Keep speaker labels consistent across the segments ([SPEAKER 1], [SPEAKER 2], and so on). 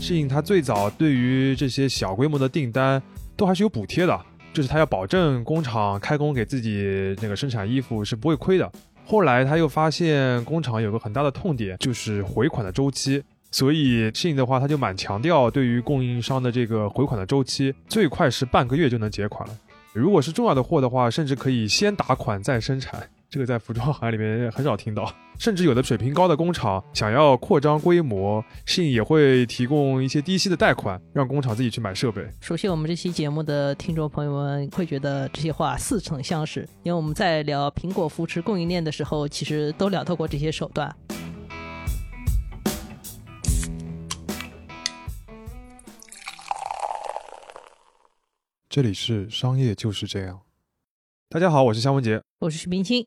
[SPEAKER 1] 适应它最早对于这些小规模的订单都还是有补贴的，就是它要保证工厂开工给自己那个生产衣服是不会亏的。后来他又发现工厂有个很大的痛点，就是回款的周期。所以适应的话，他就蛮强调对于供应商的这个回款的周期，最快是半个月就能结款了。如果是重要的货的话，甚至可以先打款再生产。这个在服装行业里面很少听到，甚至有的水平高的工厂想要扩张规模，信也会提供一些低息的贷款，让工厂自己去买设备。
[SPEAKER 2] 熟悉我们这期节目的听众朋友们会觉得这些话似曾相识，因为我们在聊苹果扶持供应链的时候，其实都聊到过这些手段。
[SPEAKER 1] 这里是商业就是这样。大家好，我是肖文杰，
[SPEAKER 2] 我是徐冰清。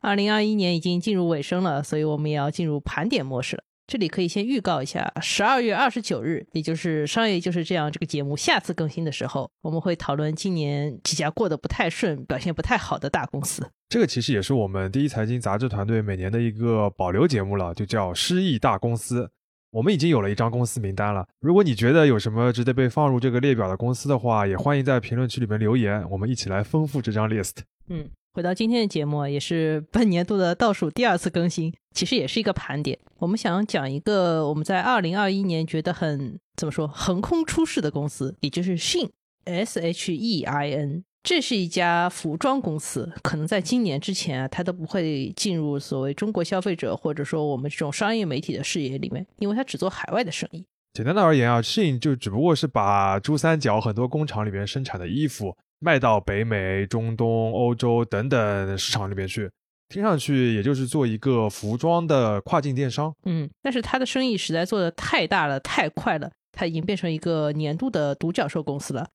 [SPEAKER 2] 二零二一年已经进入尾声了，所以我们也要进入盘点模式了。这里可以先预告一下，十二月二十九日，也就是《商业就是这样》这个节目下次更新的时候，我们会讨论今年几家过得不太顺、表现不太好的大公司。
[SPEAKER 1] 这个其实也是我们第一财经杂志团队每年的一个保留节目了，就叫“失意大公司”。我们已经有了一张公司名单了。如果你觉得有什么值得被放入这个列表的公司的话，也欢迎在评论区里面留言，我们一起来丰富这张 list。
[SPEAKER 2] 嗯。回到今天的节目，也是本年度的倒数第二次更新，其实也是一个盘点。我们想讲一个我们在二零二一年觉得很怎么说横空出世的公司，也就是 Shein，S H E I N。这是一家服装公司，可能在今年之前啊，它都不会进入所谓中国消费者或者说我们这种商业媒体的视野里面，因为它只做海外的生意。
[SPEAKER 1] 简单的而言啊，Shein 就只不过是把珠三角很多工厂里面生产的衣服。卖到北美、中东、欧洲等等市场里面去，听上去也就是做一个服装的跨境电商。
[SPEAKER 2] 嗯，但是他的生意实在做的太大了、太快了，他已经变成一个年度的独角兽公司了。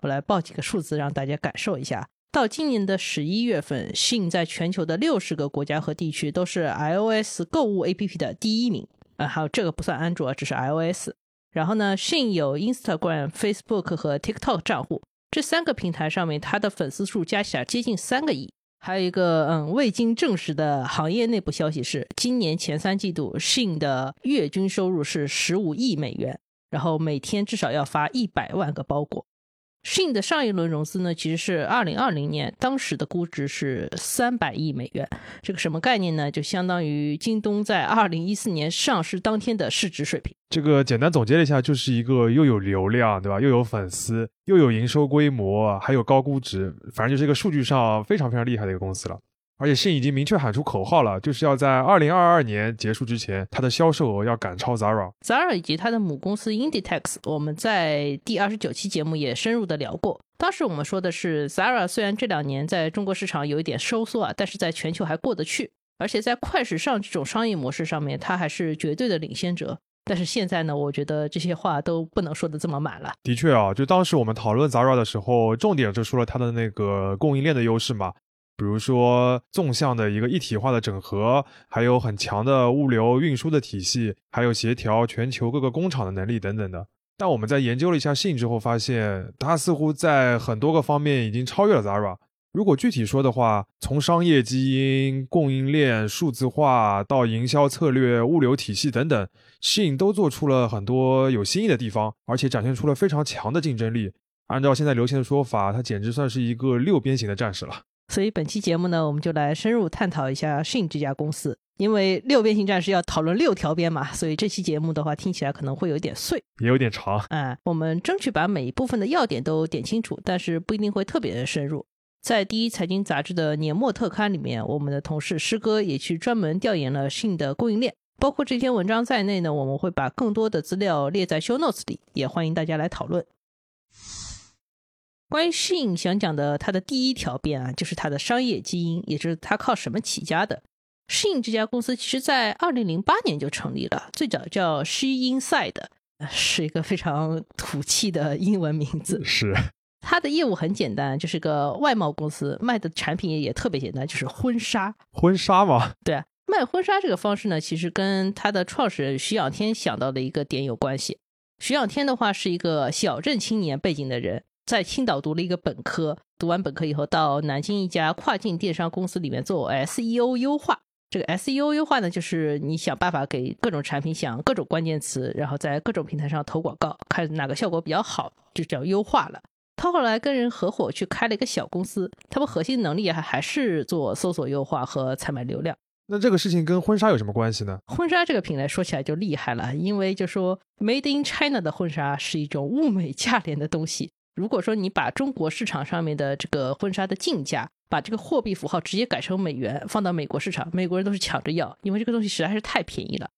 [SPEAKER 2] 我来报几个数字让大家感受一下：到今年的十一月份，信在全球的六十个国家和地区都是 iOS 购物 APP 的第一名。啊，还有这个不算安卓，只是 iOS。然后呢，信有 Instagram、Facebook 和 TikTok 账户。这三个平台上面，它的粉丝数加起来接近三个亿。还有一个嗯未经证实的行业内部消息是，今年前三季度 shin 的月均收入是十五亿美元，然后每天至少要发一百万个包裹。迅的上一轮融资呢，其实是二零二零年，当时的估值是三百亿美元。这个什么概念呢？就相当于京东在二零一四年上市当天的市值水平。
[SPEAKER 1] 这个简单总结了一下，就是一个又有流量，对吧？又有粉丝，又有营收规模，还有高估值，反正就是一个数据上非常非常厉害的一个公司了。而且信已经明确喊出口号了，就是要在二零二二年结束之前，它的销售额要赶超 Zara。
[SPEAKER 2] Zara 以及它的母公司 Inditex，我们在第二十九期节目也深入的聊过。当时我们说的是，Zara 虽然这两年在中国市场有一点收缩啊，但是在全球还过得去，而且在快时尚这种商业模式上面，它还是绝对的领先者。但是现在呢，我觉得这些话都不能说的这么满了。
[SPEAKER 1] 的确啊，就当时我们讨论 Zara 的时候，重点就说了它的那个供应链的优势嘛。比如说纵向的一个一体化的整合，还有很强的物流运输的体系，还有协调全球各个工厂的能力等等的。但我们在研究了一下信之后，发现它似乎在很多个方面已经超越了 Zara。如果具体说的话，从商业基因、供应链数字化到营销策略、物流体系等等，信都做出了很多有新意的地方，而且展现出了非常强的竞争力。按照现在流行的说法，它简直算是一个六边形的战士了。
[SPEAKER 2] 所以本期节目呢，我们就来深入探讨一下 Shein 这家公司。因为六边形战士要讨论六条边嘛，所以这期节目的话听起来可能会有点碎，
[SPEAKER 1] 也有点长。
[SPEAKER 2] 哎，我们争取把每一部分的要点都点清楚，但是不一定会特别的深入。在第一财经杂志的年末特刊里面，我们的同事师哥也去专门调研了 Shein 的供应链，包括这篇文章在内呢，我们会把更多的资料列在 Show Notes 里，也欢迎大家来讨论。关于 Shein 想讲的，它的第一条边啊，就是它的商业基因，也就是它靠什么起家的。Shein 这家公司其实在二零零八年就成立了，最早叫 She Inside，是一个非常土气的英文名字。
[SPEAKER 1] 是。
[SPEAKER 2] 它的业务很简单，就是个外贸公司，卖的产品也特别简单，就是婚纱。
[SPEAKER 1] 婚纱吗？
[SPEAKER 2] 对，啊卖婚纱这个方式呢，其实跟它的创始人徐仰天想到的一个点有关系。徐仰天的话是一个小镇青年背景的人。在青岛读了一个本科，读完本科以后到南京一家跨境电商公司里面做 SEO 优化，这个 SEO 优化呢，就是你想办法给各种产品想各种关键词，然后在各种平台上投广告，看哪个效果比较好，就叫优化了。他后来跟人合伙去开了一个小公司，他们核心能力还还是做搜索优化和采买流量。
[SPEAKER 1] 那这个事情跟婚纱有什么关系呢？
[SPEAKER 2] 婚纱这个品类说起来就厉害了，因为就说 Made in China 的婚纱是一种物美价廉的东西。如果说你把中国市场上面的这个婚纱的进价，把这个货币符号直接改成美元，放到美国市场，美国人都是抢着要，因为这个东西实在是太便宜了。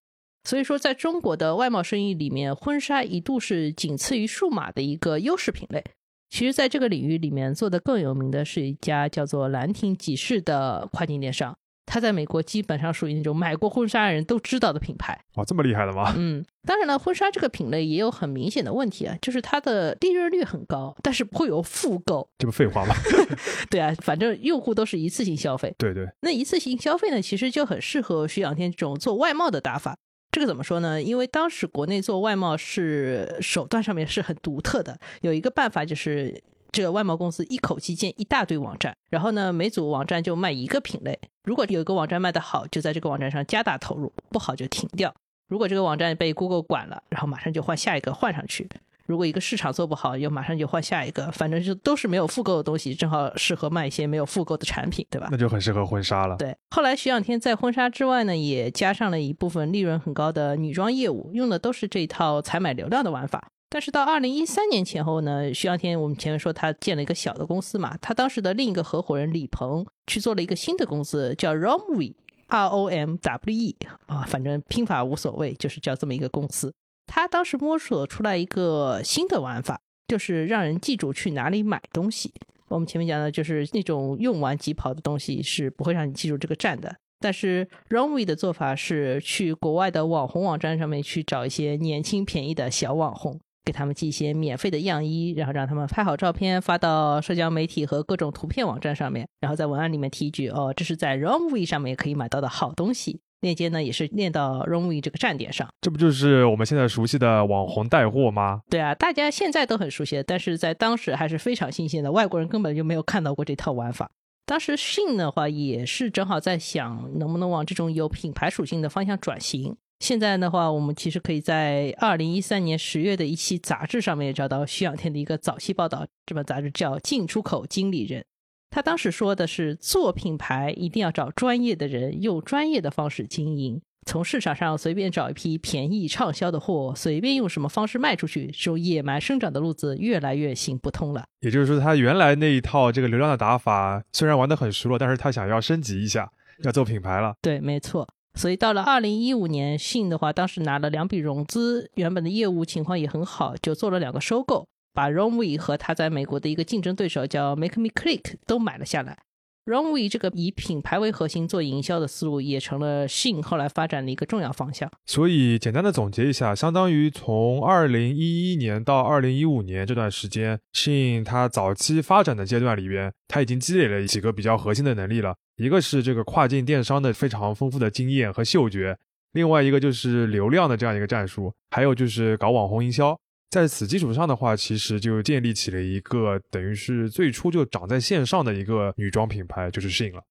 [SPEAKER 2] 所以说，在中国的外贸生意里面，婚纱一度是仅次于数码的一个优势品类。其实，在这个领域里面做的更有名的是一家叫做兰亭集市的跨境电商。它在美国基本上属于那种买过婚纱的人都知道的品牌。
[SPEAKER 1] 哇，这么厉害的吗？
[SPEAKER 2] 嗯，当然了，婚纱这个品类也有很明显的问题啊，就是它的利润率很高，但是不会有复购。
[SPEAKER 1] 这不废话吗？
[SPEAKER 2] 对啊，反正用户都是一次性消费。
[SPEAKER 1] 对对。
[SPEAKER 2] 那一次性消费呢，其实就很适合徐仰天这种做外贸的打法。这个怎么说呢？因为当时国内做外贸是手段上面是很独特的，有一个办法就是。这个外贸公司一口气建一大堆网站，然后呢，每组网站就卖一个品类。如果有一个网站卖得好，就在这个网站上加大投入；不好就停掉。如果这个网站被 Google 管了，然后马上就换下一个换上去。如果一个市场做不好，又马上就换下一个。反正就都是没有复购的东西，正好适合卖一些没有复购的产品，对吧？
[SPEAKER 1] 那就很适合婚纱了。
[SPEAKER 2] 对。后来徐仰天在婚纱之外呢，也加上了一部分利润很高的女装业务，用的都是这一套采买流量的玩法。但是到二零一三年前后呢，徐仰天我们前面说他建了一个小的公司嘛，他当时的另一个合伙人李鹏去做了一个新的公司，叫 Romwe，R O M W E 啊，反正拼法无所谓，就是叫这么一个公司。他当时摸索出来一个新的玩法，就是让人记住去哪里买东西。我们前面讲的就是那种用完即跑的东西是不会让你记住这个站的，但是 Romwe 的做法是去国外的网红网站上面去找一些年轻便宜的小网红。给他们寄一些免费的样衣，然后让他们拍好照片发到社交媒体和各种图片网站上面，然后在文案里面提一句：“哦，这是在 Romwe 上面也可以买到的好东西。”链接呢也是链到 Romwe 这个站点上。
[SPEAKER 1] 这不就是我们现在熟悉的网红带货吗？
[SPEAKER 2] 对啊，大家现在都很熟悉，但是在当时还是非常新鲜的，外国人根本就没有看到过这套玩法。当时信的话也是正好在想，能不能往这种有品牌属性的方向转型。现在的话，我们其实可以在二零一三年十月的一期杂志上面找到徐仰天的一个早期报道。这本杂志叫《进出口经理人》，他当时说的是，做品牌一定要找专业的人，用专业的方式经营。从市场上随便找一批便宜畅销的货，随便用什么方式卖出去，这种野蛮生长的路子越来越行不通了。
[SPEAKER 1] 也就是说，他原来那一套这个流量的打法虽然玩得很熟了，但是他想要升级一下，要做品牌了。
[SPEAKER 2] 对，没错。所以到了二零一五年，信的话当时拿了两笔融资，原本的业务情况也很好，就做了两个收购，把 Romwe 和他在美国的一个竞争对手叫 Make Me Click 都买了下来。Romwe 这个以品牌为核心做营销的思路，也成了 Shin 后来发展的一个重要方向。
[SPEAKER 1] 所以简单的总结一下，相当于从二零一一年到二零一五年这段时间，，Shin 它早期发展的阶段里边，它已经积累了几个比较核心的能力了。一个是这个跨境电商的非常丰富的经验和嗅觉，另外一个就是流量的这样一个战术，还有就是搞网红营销。在此基础上的话，其实就建立起了一个等于是最初就长在线上的一个女装品牌，就是 Shein 了。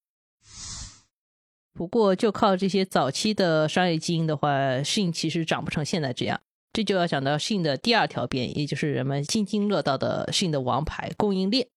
[SPEAKER 2] 不过，就靠这些早期的商业基因的话，Shein 其实长不成现在这样。这就要讲到 Shein 的第二条边，也就是人们津津乐道的 Shein 的王牌供应链。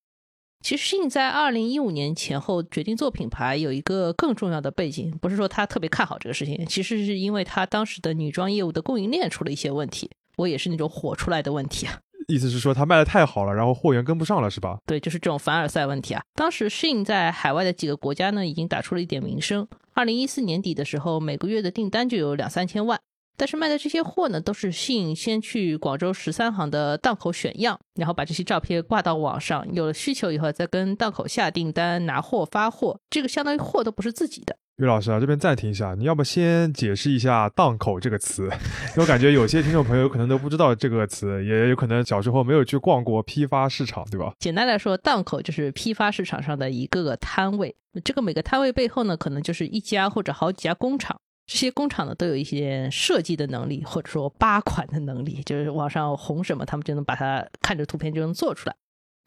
[SPEAKER 2] 其实 Shein 在二零一五年前后决定做品牌，有一个更重要的背景，不是说他特别看好这个事情，其实是因为他当时的女装业务的供应链出了一些问题。我也是那种火出来的问题啊，
[SPEAKER 1] 意思是说他卖的太好了，然后货源跟不上了，是吧？
[SPEAKER 2] 对，就是这种凡尔赛问题啊。当时 Shein 在海外的几个国家呢，已经打出了一点名声。二零一四年底的时候，每个月的订单就有两三千万，但是卖的这些货呢，都是 Shein 先去广州十三行的档口选样，然后把这些照片挂到网上，有了需求以后再跟档口下订单、拿货、发货，这个相当于货都不是自己的。
[SPEAKER 1] 于老师啊，这边暂停一下，你要不先解释一下“档口”这个词？我感觉有些听众朋友可能都不知道这个词，也有可能小时候没有去逛过批发市场，对吧？
[SPEAKER 2] 简单来说，档口就是批发市场上的一个个摊位。这个每个摊位背后呢，可能就是一家或者好几家工厂。这些工厂呢，都有一些设计的能力，或者说扒款的能力，就是网上红什么，他们就能把它看着图片就能做出来。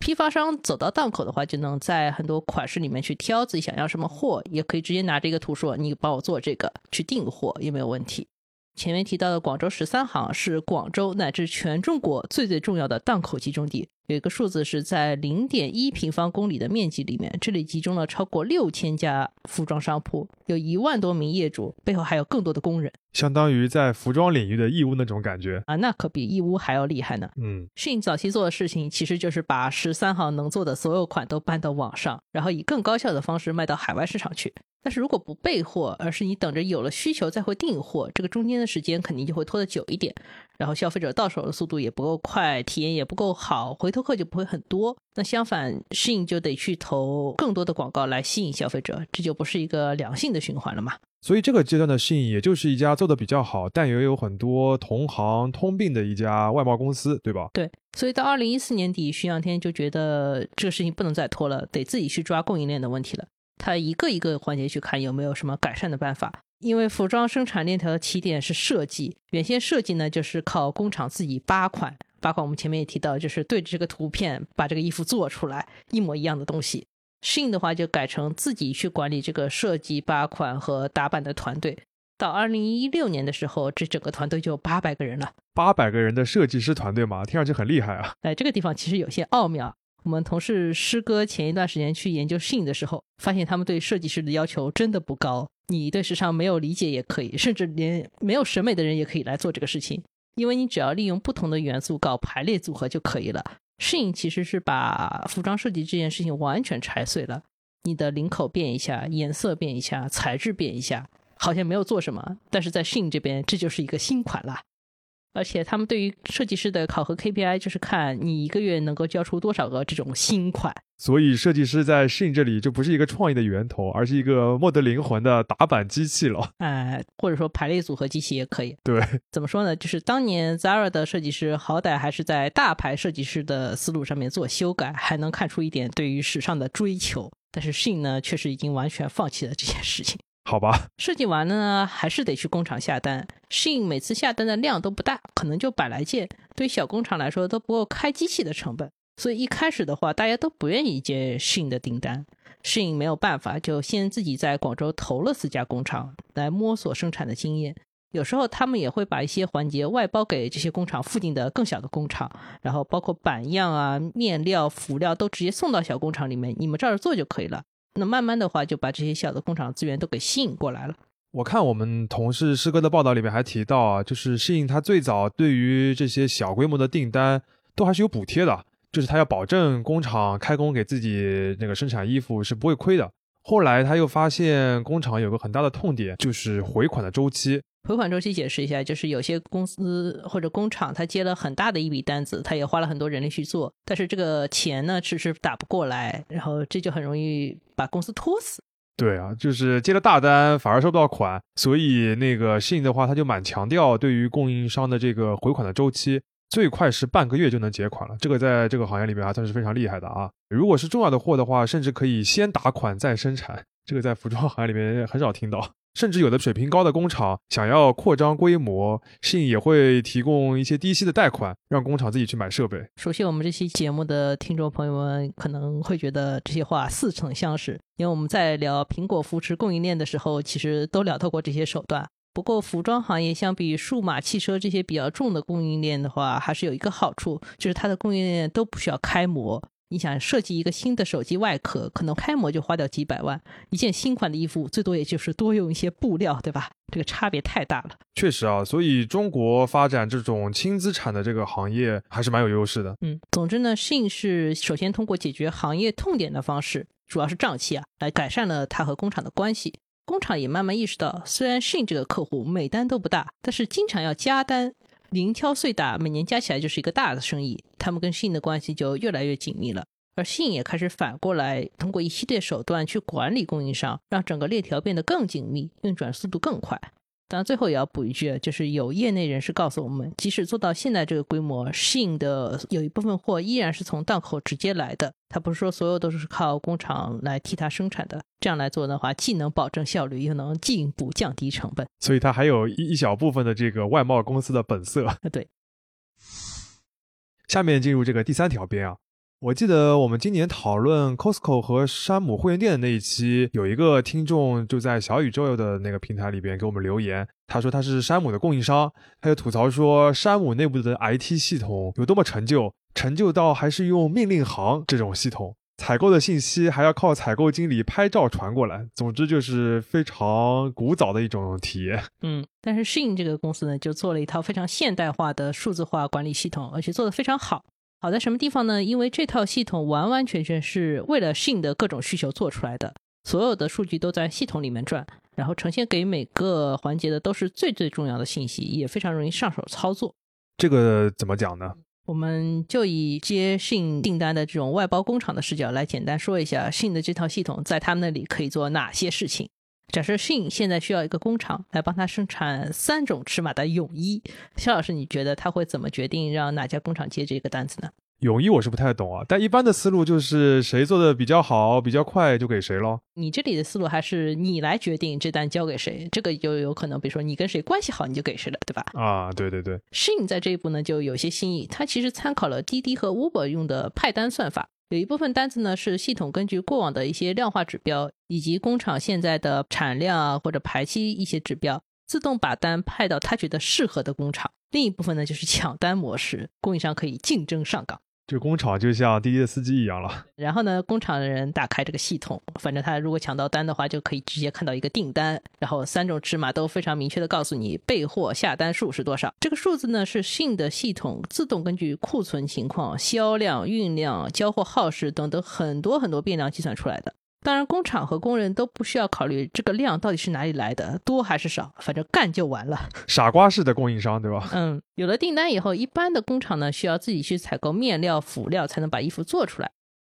[SPEAKER 2] 批发商走到档口的话，就能在很多款式里面去挑自己想要什么货，也可以直接拿这个图说：“你帮我做这个，去订货也没有问题。”前面提到的广州十三行是广州乃至全中国最最重要的档口集中地，有一个数字是在零点一平方公里的面积里面，这里集中了超过六千家服装商铺，有一万多名业主，背后还有更多的工人
[SPEAKER 1] 相当于在服装领域的义乌那种感觉。
[SPEAKER 2] 啊，那可比义乌还要厉害呢。
[SPEAKER 1] 嗯，
[SPEAKER 2] 迅早期做的事情其实就是把十三行能做的所有款都搬到网上，然后以更高效的方式卖到海外市场去。但是如果不备货，而是你等着有了需求再会订货，这个中间的时间肯定就会拖得久一点，然后消费者到手的速度也不够快，体验也不够好，回头客就不会很多。那相反，适应就得去投更多的广告来吸引消费者，这就不是一个良性的循环了嘛？
[SPEAKER 1] 所以这个阶段的信也就是一家做的比较好，但也有很多同行通病的一家外贸公司，对吧？
[SPEAKER 2] 对，所以到二零一四年底，徐仰天就觉得这个事情不能再拖了，得自己去抓供应链的问题了。他一个一个环节去看有没有什么改善的办法。因为服装生产链条的起点是设计，原先设计呢就是靠工厂自己扒款，扒款我们前面也提到，就是对着这个图片把这个衣服做出来一模一样的东西。Shein 的话就改成自己去管理这个设计、八款和打版的团队。到二零一六年的时候，这整个团队就有八百个人了。
[SPEAKER 1] 八百个人的设计师团队嘛，听上去很厉害啊。
[SPEAKER 2] 哎，这个地方其实有些奥妙。我们同事师哥前一段时间去研究训的时候，发现他们对设计师的要求真的不高。你对时尚没有理解也可以，甚至连没有审美的人也可以来做这个事情，因为你只要利用不同的元素搞排列组合就可以了。Shein 其实是把服装设计这件事情完全拆碎了，你的领口变一下，颜色变一下，材质变一下，好像没有做什么，但是在训这边这就是一个新款啦。而且他们对于设计师的考核 KPI 就是看你一个月能够交出多少个这种新款。
[SPEAKER 1] 所以设计师在 Shein 这里就不是一个创意的源头，而是一个没得灵魂的打板机器了。
[SPEAKER 2] 哎，或者说排列组合机器也可以。
[SPEAKER 1] 对，
[SPEAKER 2] 怎么说呢？就是当年 Zara 的设计师好歹还是在大牌设计师的思路上面做修改，还能看出一点对于时尚的追求。但是 Shein 呢，确实已经完全放弃了这件事情。
[SPEAKER 1] 好吧，
[SPEAKER 2] 设计完了呢，还是得去工厂下单。适应每次下单的量都不大，可能就百来件，对小工厂来说都不够开机器的成本。所以一开始的话，大家都不愿意接适应的订单。适应没有办法，就先自己在广州投了四家工厂来摸索生产的经验。有时候他们也会把一些环节外包给这些工厂附近的更小的工厂，然后包括版样啊、面料、辅料都直接送到小工厂里面，你们照着做就可以了。那慢慢的话，就把这些小的工厂资源都给吸引过来了。
[SPEAKER 1] 我看我们同事师哥的报道里面还提到啊，就是适应他最早对于这些小规模的订单都还是有补贴的，就是他要保证工厂开工给自己那个生产衣服是不会亏的。后来他又发现工厂有个很大的痛点，就是回款的周期。
[SPEAKER 2] 回款周期解释一下，就是有些公司或者工厂，他接了很大的一笔单子，他也花了很多人力去做，但是这个钱呢迟迟打不过来，然后这就很容易把公司拖死。
[SPEAKER 1] 对啊，就是接了大单反而收不到款，所以那个信的话，他就蛮强调对于供应商的这个回款的周期，最快是半个月就能结款了。这个在这个行业里面还算是非常厉害的啊。如果是重要的货的话，甚至可以先打款再生产，这个在服装行业里面很少听到。甚至有的水平高的工厂想要扩张规模，信也会提供一些低息的贷款，让工厂自己去买设备。
[SPEAKER 2] 熟悉我们这期节目的听众朋友们可能会觉得这些话似曾相识，因为我们在聊苹果扶持供应链的时候，其实都聊到过这些手段。不过，服装行业相比数码、汽车这些比较重的供应链的话，还是有一个好处，就是它的供应链都不需要开模。你想设计一个新的手机外壳，可能开模就花掉几百万；一件新款的衣服，最多也就是多用一些布料，对吧？这个差别太大了。
[SPEAKER 1] 确实啊，所以中国发展这种轻资产的这个行业还是蛮有优势的。
[SPEAKER 2] 嗯，总之呢，信是首先通过解决行业痛点的方式，主要是胀气啊，来改善了它和工厂的关系。工厂也慢慢意识到，虽然信这个客户每单都不大，但是经常要加单。零敲碎打，每年加起来就是一个大的生意，他们跟信的关系就越来越紧密了。而信也开始反过来，通过一系列手段去管理供应商，让整个链条变得更紧密，运转速度更快。当然，最后也要补一句，就是有业内人士告诉我们，即使做到现在这个规模，Shein 的有一部分货依然是从档口直接来的。他不是说所有都是靠工厂来替他生产的。这样来做的话，既能保证效率，又能进一步降低成本。
[SPEAKER 1] 所以，它还有一一小部分的这个外贸公司的本色。
[SPEAKER 2] 对。
[SPEAKER 1] 下面进入这个第三条边啊。我记得我们今年讨论 Costco 和山姆会员店的那一期，有一个听众就在小宇宙的那个平台里边给我们留言，他说他是山姆的供应商，他就吐槽说山姆内部的 IT 系统有多么陈旧，陈旧到还是用命令行这种系统，采购的信息还要靠采购经理拍照传过来，总之就是非常古早的一种体验。
[SPEAKER 2] 嗯，但是 Shin 这个公司呢，就做了一套非常现代化的数字化管理系统，而且做得非常好。好在什么地方呢？因为这套系统完完全全是为了信的各种需求做出来的，所有的数据都在系统里面转，然后呈现给每个环节的都是最最重要的信息，也非常容易上手操作。
[SPEAKER 1] 这个怎么讲呢？
[SPEAKER 2] 我们就以接信订单的这种外包工厂的视角来简单说一下信的这套系统在他们那里可以做哪些事情。假设 Shin 现在需要一个工厂来帮他生产三种尺码的泳衣，肖老师，你觉得他会怎么决定让哪家工厂接这个单子呢？
[SPEAKER 1] 泳衣我是不太懂啊，但一般的思路就是谁做的比较好、比较快就给谁咯。
[SPEAKER 2] 你这里的思路还是你来决定这单交给谁，这个就有可能，比如说你跟谁关系好，你就给谁了，对吧？
[SPEAKER 1] 啊，对对对。
[SPEAKER 2] Shin 在这一步呢就有些新意，它其实参考了滴滴和 Uber 用的派单算法。有一部分单子呢是系统根据过往的一些量化指标以及工厂现在的产量啊或者排期一些指标，自动把单派到他觉得适合的工厂。另一部分呢就是抢单模式，供应商可以竞争上岗。
[SPEAKER 1] 这工厂就像滴滴的司机一样了。
[SPEAKER 2] 然后呢，工厂的人打开这个系统，反正他如果抢到单的话，就可以直接看到一个订单，然后三种尺码都非常明确的告诉你备货下单数是多少。这个数字呢是信的系统自动根据库存情况、销量、运量、交货耗时等等很多很多变量计算出来的。当然，工厂和工人都不需要考虑这个量到底是哪里来的，多还是少，反正干就完了。
[SPEAKER 1] 傻瓜式的供应商，对吧？
[SPEAKER 2] 嗯，有了订单以后，一般的工厂呢需要自己去采购面料、辅料，才能把衣服做出来。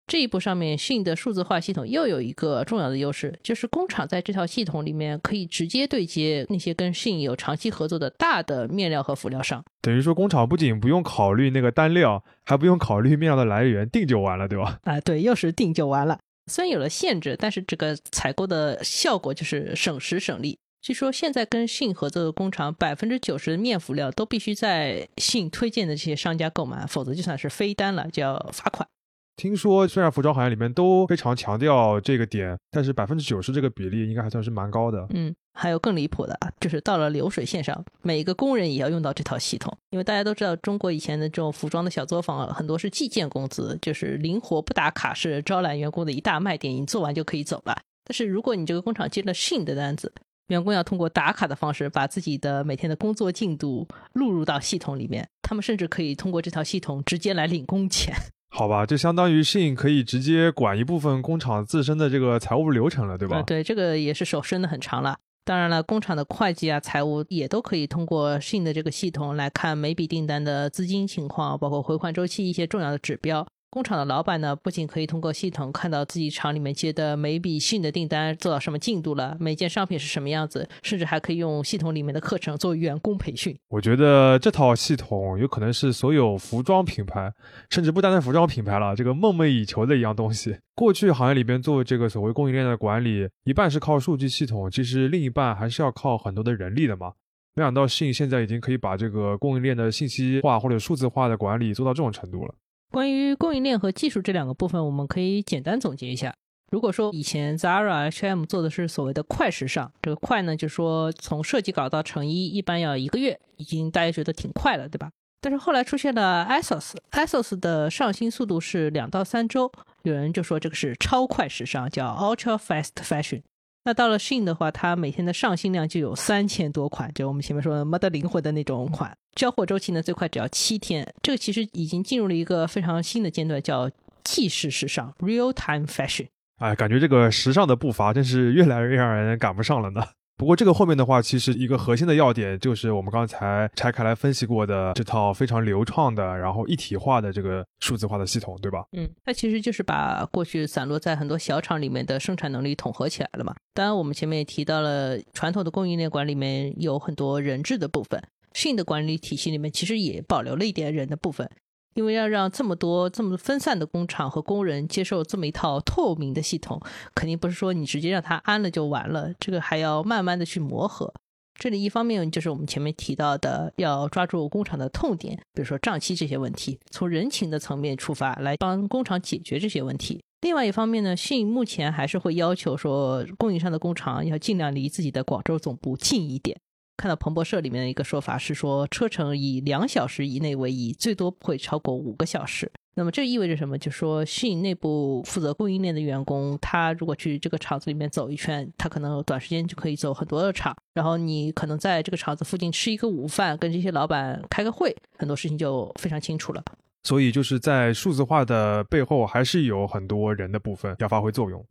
[SPEAKER 2] 这一步上面，信的数字化系统又有一个重要的优势，就是工厂在这套系统里面可以直接对接那些跟信有长期合作的大的面料和辅料商。
[SPEAKER 1] 等于说，工厂不仅不用考虑那个单料，还不用考虑面料的来源，定就完了，对吧？
[SPEAKER 2] 啊，对，又是定就完了。虽然有了限制，但是这个采购的效果就是省时省力。据说现在跟信合作的工厂，百分之九十的面辅料都必须在信推荐的这些商家购买，否则就算是飞单了，就要罚款。
[SPEAKER 1] 听说虽然服装行业里面都非常强调这个点，但是百分之九十这个比例应该还算是蛮高的。
[SPEAKER 2] 嗯，还有更离谱的啊，就是到了流水线上，每一个工人也要用到这套系统。因为大家都知道，中国以前的这种服装的小作坊很多是计件工资，就是灵活不打卡是招揽员工的一大卖点，你做完就可以走了。但是如果你这个工厂接了信的单子，员工要通过打卡的方式把自己的每天的工作进度录入到系统里面，他们甚至可以通过这套系统直接来领工钱。
[SPEAKER 1] 好吧，就相当于信可以直接管一部分工厂自身的这个财务流程了，对吧？
[SPEAKER 2] 对，这个也是手伸的很长了。当然了，工厂的会计啊、财务也都可以通过信的这个系统来看每笔订单的资金情况，包括回款周期一些重要的指标。工厂的老板呢，不仅可以通过系统看到自己厂里面接的每笔信的订单做到什么进度了，每件商品是什么样子，甚至还可以用系统里面的课程做员工培训。
[SPEAKER 1] 我觉得这套系统有可能是所有服装品牌，甚至不单单服装品牌了，这个梦寐以求的一样东西。过去行业里边做这个所谓供应链的管理，一半是靠数据系统，其实另一半还是要靠很多的人力的嘛。没想到信现在已经可以把这个供应链的信息化或者数字化的管理做到这种程度了。
[SPEAKER 2] 关于供应链和技术这两个部分，我们可以简单总结一下。如果说以前 Zara、H&M 做的是所谓的快时尚，这个快呢，就说从设计稿到成衣一般要一个月，已经大家觉得挺快了，对吧？但是后来出现了 ASOS，ASOS 的上新速度是两到三周，有人就说这个是超快时尚，叫 Ultra Fast Fashion。那到了 Shin 的话，它每天的上新量就有三千多款，就我们前面说的没得灵魂的那种款。交货周期呢，最快只要七天。这个其实已经进入了一个非常新的阶段，叫即时时尚 （Real Time Fashion）。
[SPEAKER 1] 哎，感觉这个时尚的步伐真是越来越让人赶不上了呢。不过这个后面的话，其实一个核心的要点就是我们刚才拆开来分析过的这套非常流畅的，然后一体化的这个数字化的系统，对吧？
[SPEAKER 2] 嗯，它其实就是把过去散落在很多小厂里面的生产能力统合起来了嘛。当然，我们前面也提到了，传统的供应链管理里面有很多人质的部分，新的管理体系里面其实也保留了一点人的部分。因为要让这么多这么分散的工厂和工人接受这么一套透明的系统，肯定不是说你直接让他安了就完了，这个还要慢慢的去磨合。这里一方面就是我们前面提到的，要抓住工厂的痛点，比如说账期这些问题，从人情的层面出发来帮工厂解决这些问题。另外一方面呢，信目前还是会要求说，供应商的工厂要尽量离自己的广州总部近一点。看到彭博社里面的一个说法是说，车程以两小时以内为宜，最多不会超过五个小时。那么这意味着什么？就说信内部负责供应链的员工，他如果去这个厂子里面走一圈，他可能短时间就可以走很多的厂。然后你可能在这个厂子附近吃一个午饭，跟这些老板开个会，很多事情就非常清楚了。
[SPEAKER 1] 所以就是在数字化的背后，还是有很多人的部分要发挥作用。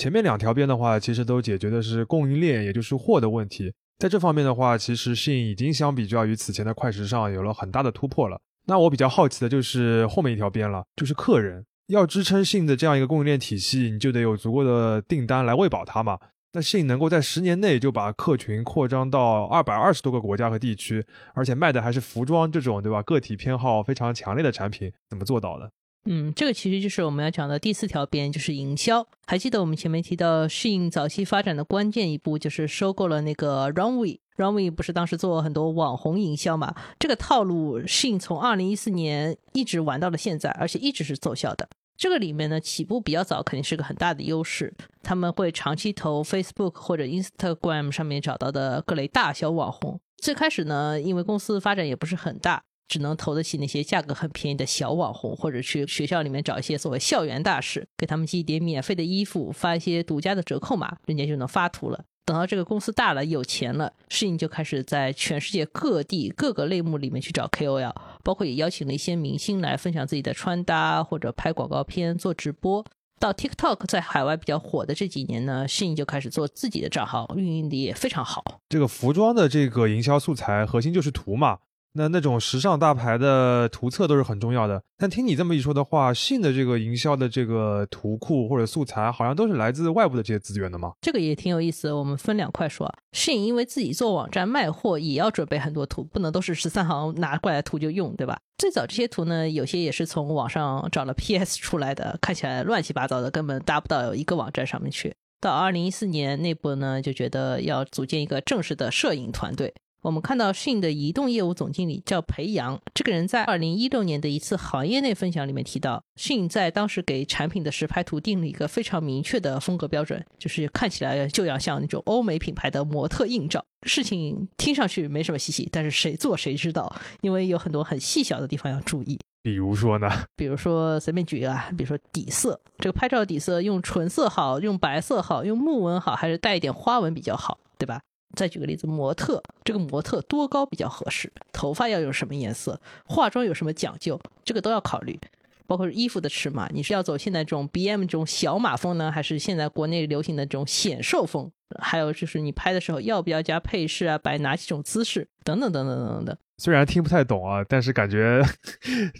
[SPEAKER 1] 前面两条边的话，其实都解决的是供应链，也就是货的问题。在这方面的话，其实信已经相比较于此前的快时尚有了很大的突破了。那我比较好奇的就是后面一条边了，就是客人要支撑信的这样一个供应链体系，你就得有足够的订单来喂饱它嘛。那信能够在十年内就把客群扩张到二百二十多个国家和地区，而且卖的还是服装这种对吧？个体偏好非常强烈的产品，怎么做到的？
[SPEAKER 2] 嗯，这个其实就是我们要讲的第四条边，就是营销。还记得我们前面提到适应早期发展的关键一步，就是收购了那个 Runway。Runway 不是当时做很多网红营销嘛？这个套路适应从二零一四年一直玩到了现在，而且一直是奏效的。这个里面呢，起步比较早，肯定是个很大的优势。他们会长期投 Facebook 或者 Instagram 上面找到的各类大小网红。最开始呢，因为公司发展也不是很大，只能投得起那些价格很便宜的小网红，或者去学校里面找一些所谓校园大使，给他们寄一点免费的衣服，发一些独家的折扣码，人家就能发图了。等到这个公司大了、有钱了，适应就开始在全世界各地各个类目里面去找 KOL，包括也邀请了一些明星来分享自己的穿搭或者拍广告片、做直播。到 TikTok 在海外比较火的这几年呢，适应就开始做自己的账号，运营的也非常好。
[SPEAKER 1] 这个服装的这个营销素材核心就是图嘛。那那种时尚大牌的图册都是很重要的，但听你这么一说的话，信的这个营销的这个图库或者素材，好像都是来自外部的这些资源的吗？
[SPEAKER 2] 这个也挺有意思，我们分两块说。信因为自己做网站卖货，也要准备很多图，不能都是十三行拿过来图就用，对吧？最早这些图呢，有些也是从网上找了 PS 出来的，看起来乱七八糟的，根本搭不到一个网站上面去。到二零一四年，内部呢就觉得要组建一个正式的摄影团队。我们看到信的移动业务总经理叫裴阳，这个人在二零一六年的一次行业内分享里面提到，信在当时给产品的实拍图定了一个非常明确的风格标准，就是看起来就要像那种欧美品牌的模特硬照。事情听上去没什么稀奇，但是谁做谁知道，因为有很多很细小的地方要注意。
[SPEAKER 1] 比如说呢？
[SPEAKER 2] 比如说随便举一个啊，比如说底色，这个拍照底色用纯色好，用白色好，用木纹好，还是带一点花纹比较好，对吧？再举个例子，模特这个模特多高比较合适？头发要用什么颜色？化妆有什么讲究？这个都要考虑。包括衣服的尺码，你是要走现在这种 B M 这种小码风呢，还是现在国内流行的这种显瘦风？还有就是你拍的时候要不要加配饰啊？摆哪几种姿势？等等等等等等的。
[SPEAKER 1] 虽然听不太懂啊，但是感觉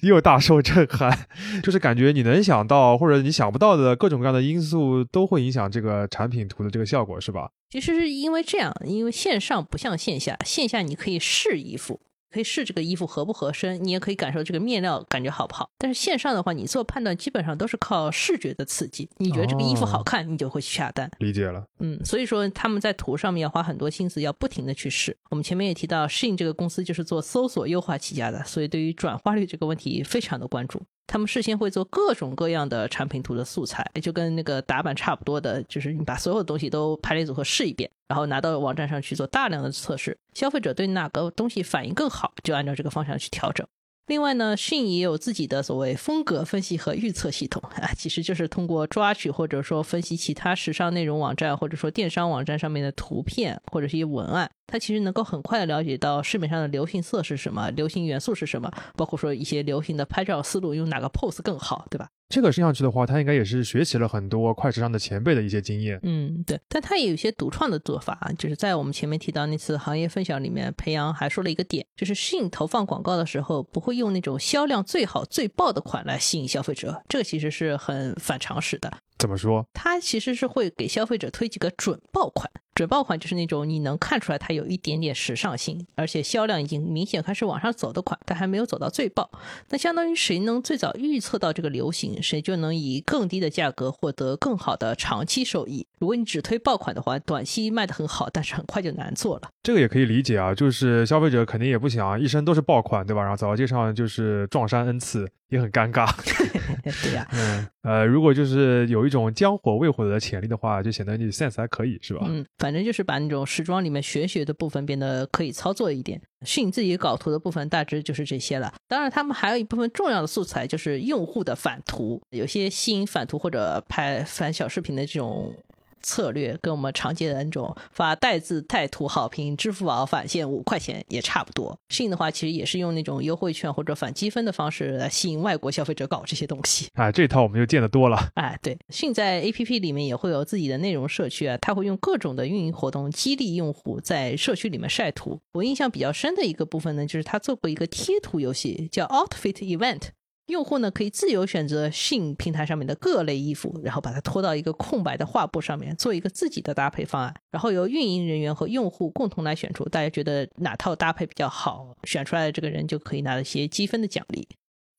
[SPEAKER 1] 又大受震撼，就是感觉你能想到或者你想不到的各种各样的因素都会影响这个产品图的这个效果，是吧？
[SPEAKER 2] 其实是因为这样，因为线上不像线下，线下你可以试衣服。可以试这个衣服合不合身，你也可以感受这个面料感觉好不好。但是线上的话，你做判断基本上都是靠视觉的刺激。你觉得这个衣服好看，你就会去下单。
[SPEAKER 1] 理解了。
[SPEAKER 2] 嗯，所以说他们在图上面要花很多心思，要不停的去试。我们前面也提到，适应这个公司就是做搜索优化起家的，所以对于转化率这个问题非常的关注。他们事先会做各种各样的产品图的素材，就跟那个打版差不多的，就是你把所有东西都排列组合试一遍，然后拿到网站上去做大量的测试。消费者对哪个东西反应更好，就按照这个方向去调整。另外呢，信也有自己的所谓风格分析和预测系统 啊，其实就是通过抓取或者说分析其他时尚内容网站或者说电商网站上面的图片或者是一些文案，它其实能够很快的了解到市面上的流行色是什么，流行元素是什么，包括说一些流行的拍照思路，用哪个 pose 更好，对吧？
[SPEAKER 1] 这个听上去的话，他应该也是学习了很多快时尚的前辈的一些经验。
[SPEAKER 2] 嗯，对，但他也有一些独创的做法，就是在我们前面提到那次行业分享里面，裴阳还说了一个点，就是吸引投放广告的时候，不会用那种销量最好最爆的款来吸引消费者，这个其实是很反常识的。
[SPEAKER 1] 怎么说？
[SPEAKER 2] 他其实是会给消费者推几个准爆款，准爆款就是那种你能看出来它有一点点时尚性，而且销量已经明显开始往上走的款，但还没有走到最爆。那相当于谁能最早预测到这个流行，谁就能以更低的价格获得更好的长期收益。如果你只推爆款的话，短期卖的很好，但是很快就难做了。
[SPEAKER 1] 这个也可以理解啊，就是消费者肯定也不想一生都是爆款，对吧？然后走到街上就是撞衫 n 次，也很尴尬。
[SPEAKER 2] 对呀，
[SPEAKER 1] 嗯，呃，如果就是有一种将火未火的潜力的话，就显得你 sense 还可以，是吧？
[SPEAKER 2] 嗯，反正就是把那种时装里面玄学的部分变得可以操作一点。是你自己搞图的部分大致就是这些了。当然，他们还有一部分重要的素材就是用户的反图，有些吸引反图或者拍反小视频的这种。策略跟我们常见的那种发带字带图好评，支付宝返现五块钱也差不多。信的话，其实也是用那种优惠券或者返积分的方式来吸引外国消费者搞这些东西。
[SPEAKER 1] 啊，这套我们就见得多了。
[SPEAKER 2] 哎，对，信在 A P P 里面也会有自己的内容社区啊，它会用各种的运营活动激励用户在社区里面晒图。我印象比较深的一个部分呢，就是他做过一个贴图游戏，叫 Outfit Event。用户呢可以自由选择性平台上面的各类衣服，然后把它拖到一个空白的画布上面，做一个自己的搭配方案，然后由运营人员和用户共同来选出，大家觉得哪套搭配比较好，选出来的这个人就可以拿到一些积分的奖励。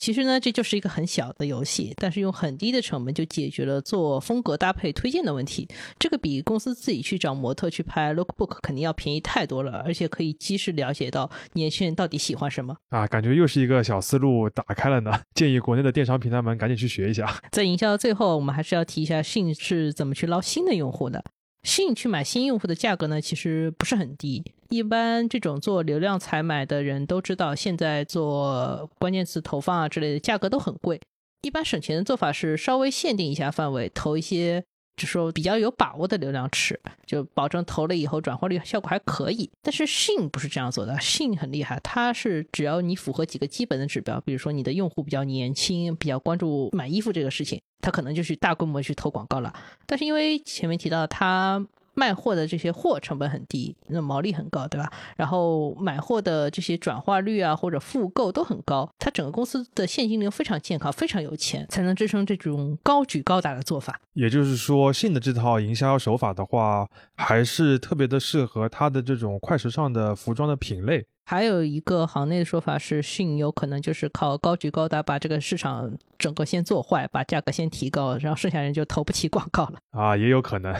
[SPEAKER 2] 其实呢，这就是一个很小的游戏，但是用很低的成本就解决了做风格搭配推荐的问题。这个比公司自己去找模特去拍 lookbook 肯定要便宜太多了，而且可以及时了解到年轻人到底喜欢什么
[SPEAKER 1] 啊！感觉又是一个小思路打开了呢。建议国内的电商平台们赶紧去学一下。
[SPEAKER 2] 在营销的最后，我们还是要提一下信是怎么去捞新的用户的。新去买新用户的价格呢，其实不是很低。一般这种做流量采买的人都知道，现在做关键词投放啊之类的价格都很贵。一般省钱的做法是稍微限定一下范围，投一些。就说比较有把握的流量池，就保证投了以后转化率效果还可以。但是信不是这样做的，信很厉害，它是只要你符合几个基本的指标，比如说你的用户比较年轻，比较关注买衣服这个事情，它可能就去大规模去投广告了。但是因为前面提到它。卖货的这些货成本很低，那毛利很高，对吧？然后买货的这些转化率啊，或者复购都很高，它整个公司的现金流非常健康，非常有钱，才能支撑这种高举高打的做法。
[SPEAKER 1] 也就是说，信的这套营销手法的话，还是特别的适合它的这种快时尚的服装的品类。
[SPEAKER 2] 还有一个行内的说法是，信有可能就是靠高举高打把这个市场整个先做坏，把价格先提高，然后剩下人就投不起广告了。
[SPEAKER 1] 啊，也有可能。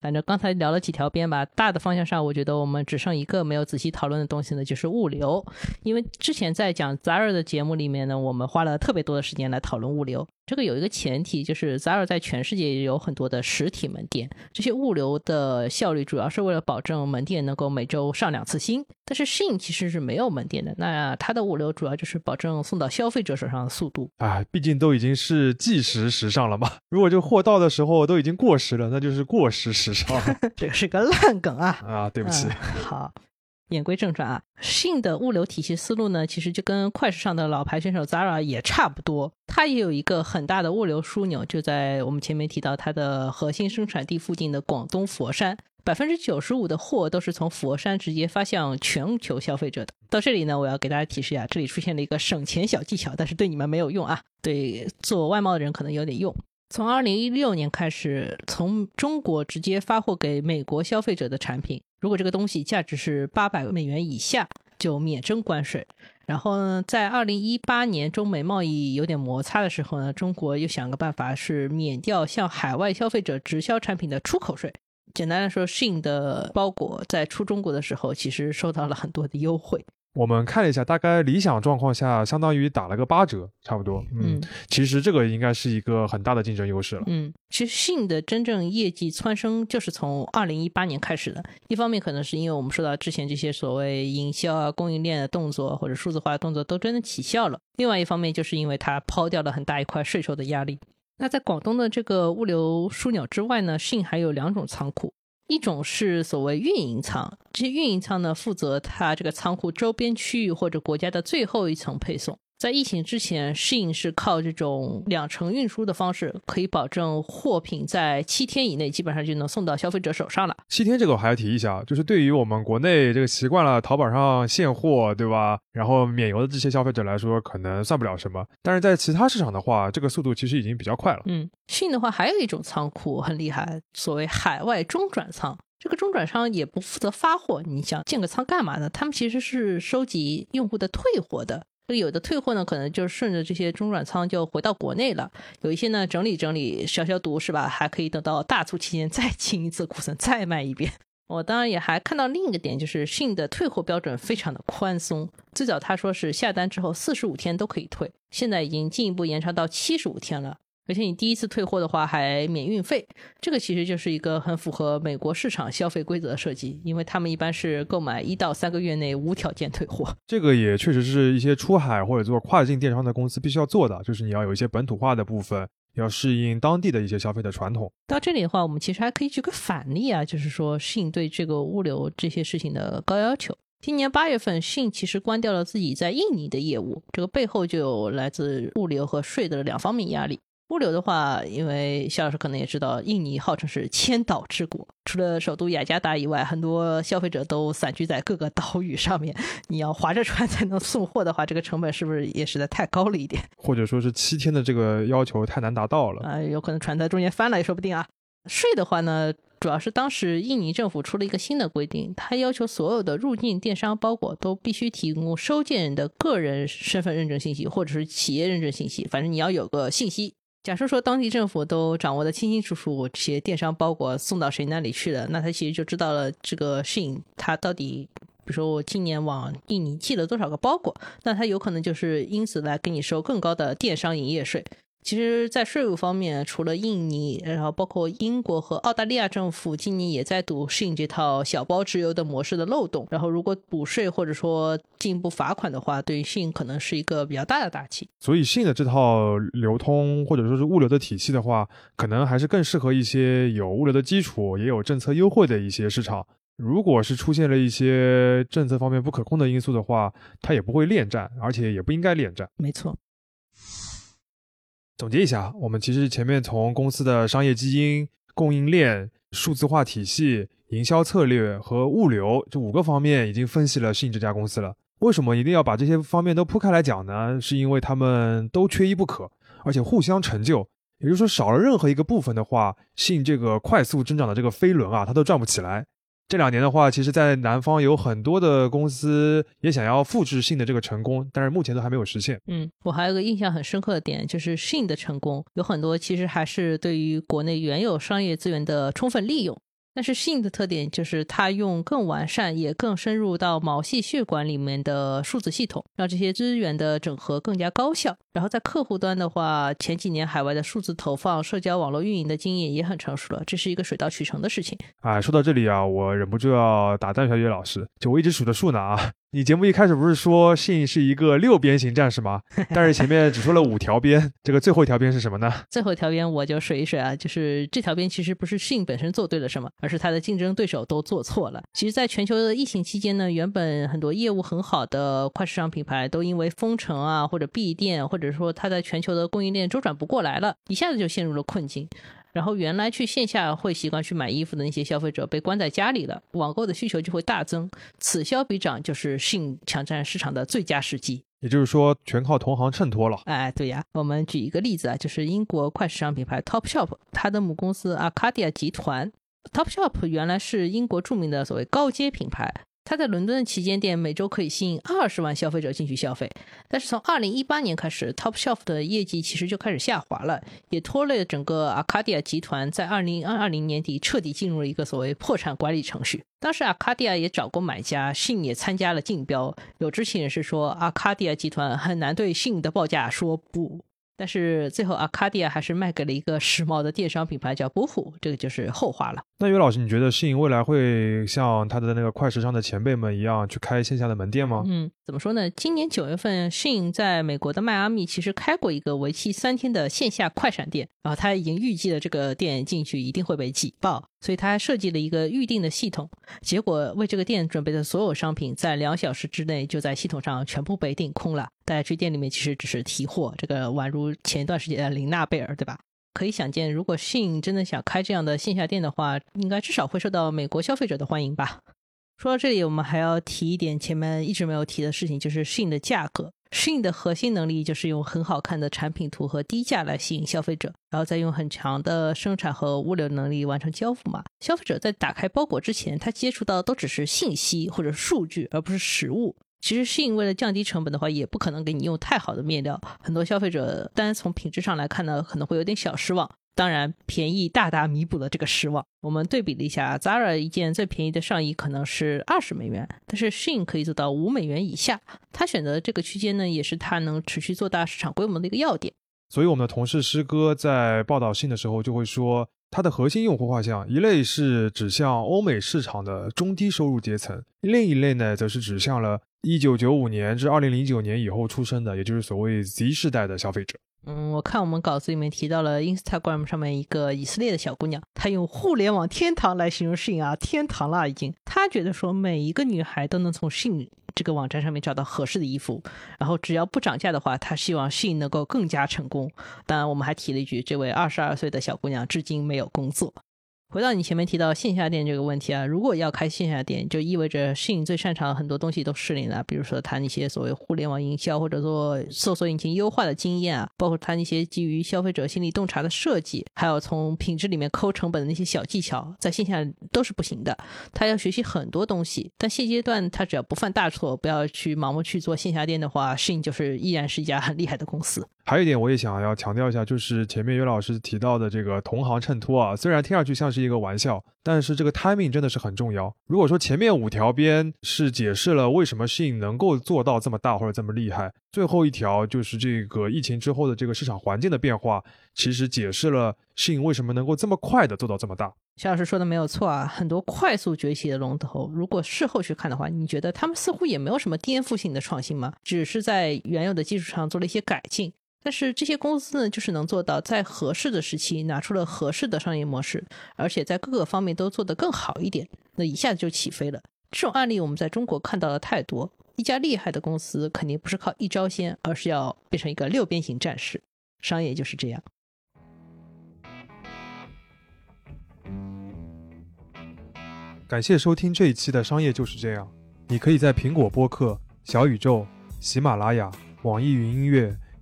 [SPEAKER 2] 反正刚才聊了几条边吧，大的方向上，我觉得我们只剩一个没有仔细讨论的东西呢，就是物流。因为之前在讲 Zara 的节目里面呢，我们花了特别多的时间来讨论物流。这个有一个前提，就是 Zara 在全世界也有很多的实体门店，这些物流的效率主要是为了保证门店能够每周上两次新。但是 Shein 其实是没有门店的，那它的物流主要就是保证送到消费者手上的速度。
[SPEAKER 1] 啊，毕竟都已经是即时时尚了嘛，如果这货到的时候都已经过时了，那就是过时时尚。
[SPEAKER 2] 这个是个烂梗啊！
[SPEAKER 1] 啊，对不起。
[SPEAKER 2] 好。言归正传啊，信的物流体系思路呢，其实就跟快时尚的老牌选手 Zara 也差不多。它也有一个很大的物流枢纽，就在我们前面提到它的核心生产地附近的广东佛山，百分之九十五的货都是从佛山直接发向全球消费者的。到这里呢，我要给大家提示一下，这里出现了一个省钱小技巧，但是对你们没有用啊，对做外贸的人可能有点用。从二零一六年开始，从中国直接发货给美国消费者的产品，如果这个东西价值是八百美元以下，就免征关税。然后呢，在二零一八年中美贸易有点摩擦的时候呢，中国又想个办法是免掉向海外消费者直销产品的出口税。简单来说信的包裹在出中国的时候，其实受到了很多的优惠。
[SPEAKER 1] 我们看了一下，大概理想状况下，相当于打了个八折，差不多。嗯，其实这个应该是一个很大的竞争优势了。
[SPEAKER 2] 嗯，其实信的真正业绩蹿升就是从二零一八年开始的。一方面可能是因为我们说到之前这些所谓营销啊、供应链的动作或者数字化的动作都真的起效了。另外一方面就是因为它抛掉了很大一块税收的压力。那在广东的这个物流枢纽之外呢，信还有两种仓库。一种是所谓运营仓，这些运营仓呢负责它这个仓库周边区域或者国家的最后一层配送。在疫情之前，Shein 是靠这种两程运输的方式，可以保证货品在七天以内基本上就能送到消费者手上了。
[SPEAKER 1] 七天这个我还要提一下，就是对于我们国内这个习惯了淘宝上现货，对吧？然后免邮的这些消费者来说，可能算不了什么。但是在其他市场的话，这个速度其实已经比较快了。
[SPEAKER 2] 嗯，Shein 的话还有一种仓库很厉害，所谓海外中转仓。这个中转商也不负责发货，你想建个仓干嘛呢？他们其实是收集用户的退货的。有的退货呢，可能就是顺着这些中转仓就回到国内了；有一些呢，整理整理、消消毒，是吧？还可以等到大促期间再清一次库存，再卖一遍。我当然也还看到另一个点，就是信的退货标准非常的宽松。最早他说是下单之后四十五天都可以退，现在已经进一步延长到七十五天了。而且你第一次退货的话还免运费，这个其实就是一个很符合美国市场消费规则的设计，因为他们一般是购买一到三个月内无条件退货。
[SPEAKER 1] 这个也确实是一些出海或者做跨境电商的公司必须要做的，就是你要有一些本土化的部分，要适应当地的一些消费的传统。
[SPEAKER 2] 到这里的话，我们其实还可以举个反例啊，就是说信对这个物流这些事情的高要求。今年八月份，信其实关掉了自己在印尼的业务，这个背后就有来自物流和税的两方面压力。物流的话，因为肖老师可能也知道，印尼号称是千岛之国，除了首都雅加达以外，很多消费者都散居在各个岛屿上面。你要划着船才能送货的话，这个成本是不是也实在太高了一点？
[SPEAKER 1] 或者说是七天的这个要求太难达到了
[SPEAKER 2] 啊？有可能船在中间翻了也说不定啊。税的话呢，主要是当时印尼政府出了一个新的规定，它要求所有的入境电商包裹都必须提供收件人的个人身份认证信息，或者是企业认证信息，反正你要有个信息。假设说当地政府都掌握的清清楚楚，这些电商包裹送到谁那里去了，那他其实就知道了这个信他到底，比如说我今年往印尼寄了多少个包裹，那他有可能就是因此来给你收更高的电商营业税。其实，在税务方面，除了印尼，然后包括英国和澳大利亚政府今年也在赌适应这套小包直邮的模式的漏洞。然后，如果补税或者说进一步罚款的话，对于信可能是一个比较大的打击。
[SPEAKER 1] 所以，信的这套流通或者说是物流的体系的话，可能还是更适合一些有物流的基础、也有政策优惠的一些市场。如果是出现了一些政策方面不可控的因素的话，它也不会恋战，而且也不应该恋战。
[SPEAKER 2] 没错。
[SPEAKER 1] 总结一下，我们其实前面从公司的商业基因、供应链、数字化体系、营销策略和物流这五个方面已经分析了信这家公司了。为什么一定要把这些方面都铺开来讲呢？是因为他们都缺一不可，而且互相成就。也就是说，少了任何一个部分的话，信这个快速增长的这个飞轮啊，它都转不起来。这两年的话，其实，在南方有很多的公司也想要复制信的这个成功，但是目前都还没有实现。
[SPEAKER 2] 嗯，我还有个印象很深刻的点，就是信的成功有很多其实还是对于国内原有商业资源的充分利用。但是信的特点就是它用更完善也更深入到毛细血管里面的数字系统，让这些资源的整合更加高效。然后在客户端的话，前几年海外的数字投放、社交网络运营的经验也很成熟了，这是一个水到渠成的事情。
[SPEAKER 1] 哎，说到这里啊，我忍不住要打断小雪老师，就我一直数着数呢啊。你节目一开始不是说信是一个六边形战士吗？但是前面只说了五条边，这个最后一条边是什么呢？
[SPEAKER 2] 最后一条边我就水一水啊，就是这条边其实不是信本身做对了什么，而是它的竞争对手都做错了。其实，在全球的疫情期间呢，原本很多业务很好的快时尚品牌都因为封城啊，或者闭店，或者说它在全球的供应链周转不过来了，一下子就陷入了困境。然后原来去线下会习惯去买衣服的那些消费者被关在家里了，网购的需求就会大增，此消彼长就是性抢占市场的最佳时机。
[SPEAKER 1] 也就是说，全靠同行衬托了。
[SPEAKER 2] 哎，对呀，我们举一个例子啊，就是英国快时尚品牌 Topshop，它的母公司 Arcadia 集团，Topshop 原来是英国著名的所谓高阶品牌。它在伦敦的旗舰店每周可以吸引二十万消费者进去消费，但是从二零一八年开始，Topshop 的业绩其实就开始下滑了，也拖累了整个 Arcadia 集团在二零二零年底彻底进入了一个所谓破产管理程序。当时 Arcadia 也找过买家，信也参加了竞标，有知情人士说，Arcadia 集团很难对信的报价说不。但是最后，Arcadia 还是卖给了一个时髦的电商品牌，叫 Boohoo，这个就是后话了。
[SPEAKER 1] 那于老师，你觉得信未来会像他的那个快时尚的前辈们一样去开线下的门店吗？
[SPEAKER 2] 嗯，怎么说呢？今年九月份，信在美国的迈阿密其实开过一个为期三天的线下快闪店，然后他已经预计了这个店进去一定会被挤爆。所以他设计了一个预定的系统，结果为这个店准备的所有商品在两小时之内就在系统上全部被订空了。大家去店里面其实只是提货，这个宛如前一段时间的林娜贝尔，对吧？可以想见，如果 Shin 真的想开这样的线下店的话，应该至少会受到美国消费者的欢迎吧。说到这里，我们还要提一点前面一直没有提的事情，就是 Shin 的价格。Shin 的核心能力就是用很好看的产品图和低价来吸引消费者，然后再用很强的生产和物流能力完成交付嘛。消费者在打开包裹之前，他接触到的都只是信息或者数据，而不是实物。其实适应为了降低成本的话，也不可能给你用太好的面料，很多消费者单从品质上来看呢，可能会有点小失望。当然，便宜大大弥补了这个失望。我们对比了一下，Zara 一件最便宜的上衣可能是二十美元，但是 Shein 可以做到五美元以下。他选择这个区间呢，也是他能持续做大市场规模的一个要点。
[SPEAKER 1] 所以，我们的同事师哥在报道信的时候就会说，它的核心用户画像一类是指向欧美市场的中低收入阶层，另一类呢，则是指向了一九九五年至二零零九年以后出生的，也就是所谓 Z 世代的消费者。
[SPEAKER 2] 嗯，我看我们稿子里面提到了 Instagram 上面一个以色列的小姑娘，她用“互联网天堂”来形容 Shein 啊，天堂了已经。她觉得说每一个女孩都能从 Shein 这个网站上面找到合适的衣服，然后只要不涨价的话，她希望 Shein 能够更加成功。当然，我们还提了一句，这位二十二岁的小姑娘至今没有工作。回到你前面提到线下店这个问题啊，如果要开线下店，就意味着摄影最擅长很多东西都失灵了，比如说他那些所谓互联网营销或者做搜索引擎优化的经验啊，包括他那些基于消费者心理洞察的设计，还有从品质里面抠成本的那些小技巧，在线下都是不行的。他要学习很多东西，但现阶段他只要不犯大错，不要去盲目去做线下店的话摄影就是依然是一家很厉害的公司。
[SPEAKER 1] 还有一点，我也想要强调一下，就是前面岳老师提到的这个同行衬托啊，虽然听上去像是是一个玩笑，但是这个 timing 真的是很重要。如果说前面五条边是解释了为什么 Shein 能够做到这么大或者这么厉害，最后一条就是这个疫情之后的这个市场环境的变化，其实解释了 Shein 为什么能够这么快的做到这么大。
[SPEAKER 2] 肖老师说的没有错啊，很多快速崛起的龙头，如果事后去看的话，你觉得他们似乎也没有什么颠覆性的创新吗？只是在原有的基础上做了一些改进。但是这些公司呢，就是能做到在合适的时期拿出了合适的商业模式，而且在各个方面都做得更好一点，那一下子就起飞了。这种案例我们在中国看到了太多。一家厉害的公司肯定不是靠一招鲜，而是要变成一个六边形战士。商业就是这样。
[SPEAKER 1] 感谢收听这一期的《商业就是这样》。你可以在苹果播客、小宇宙、喜马拉雅、网易云音乐。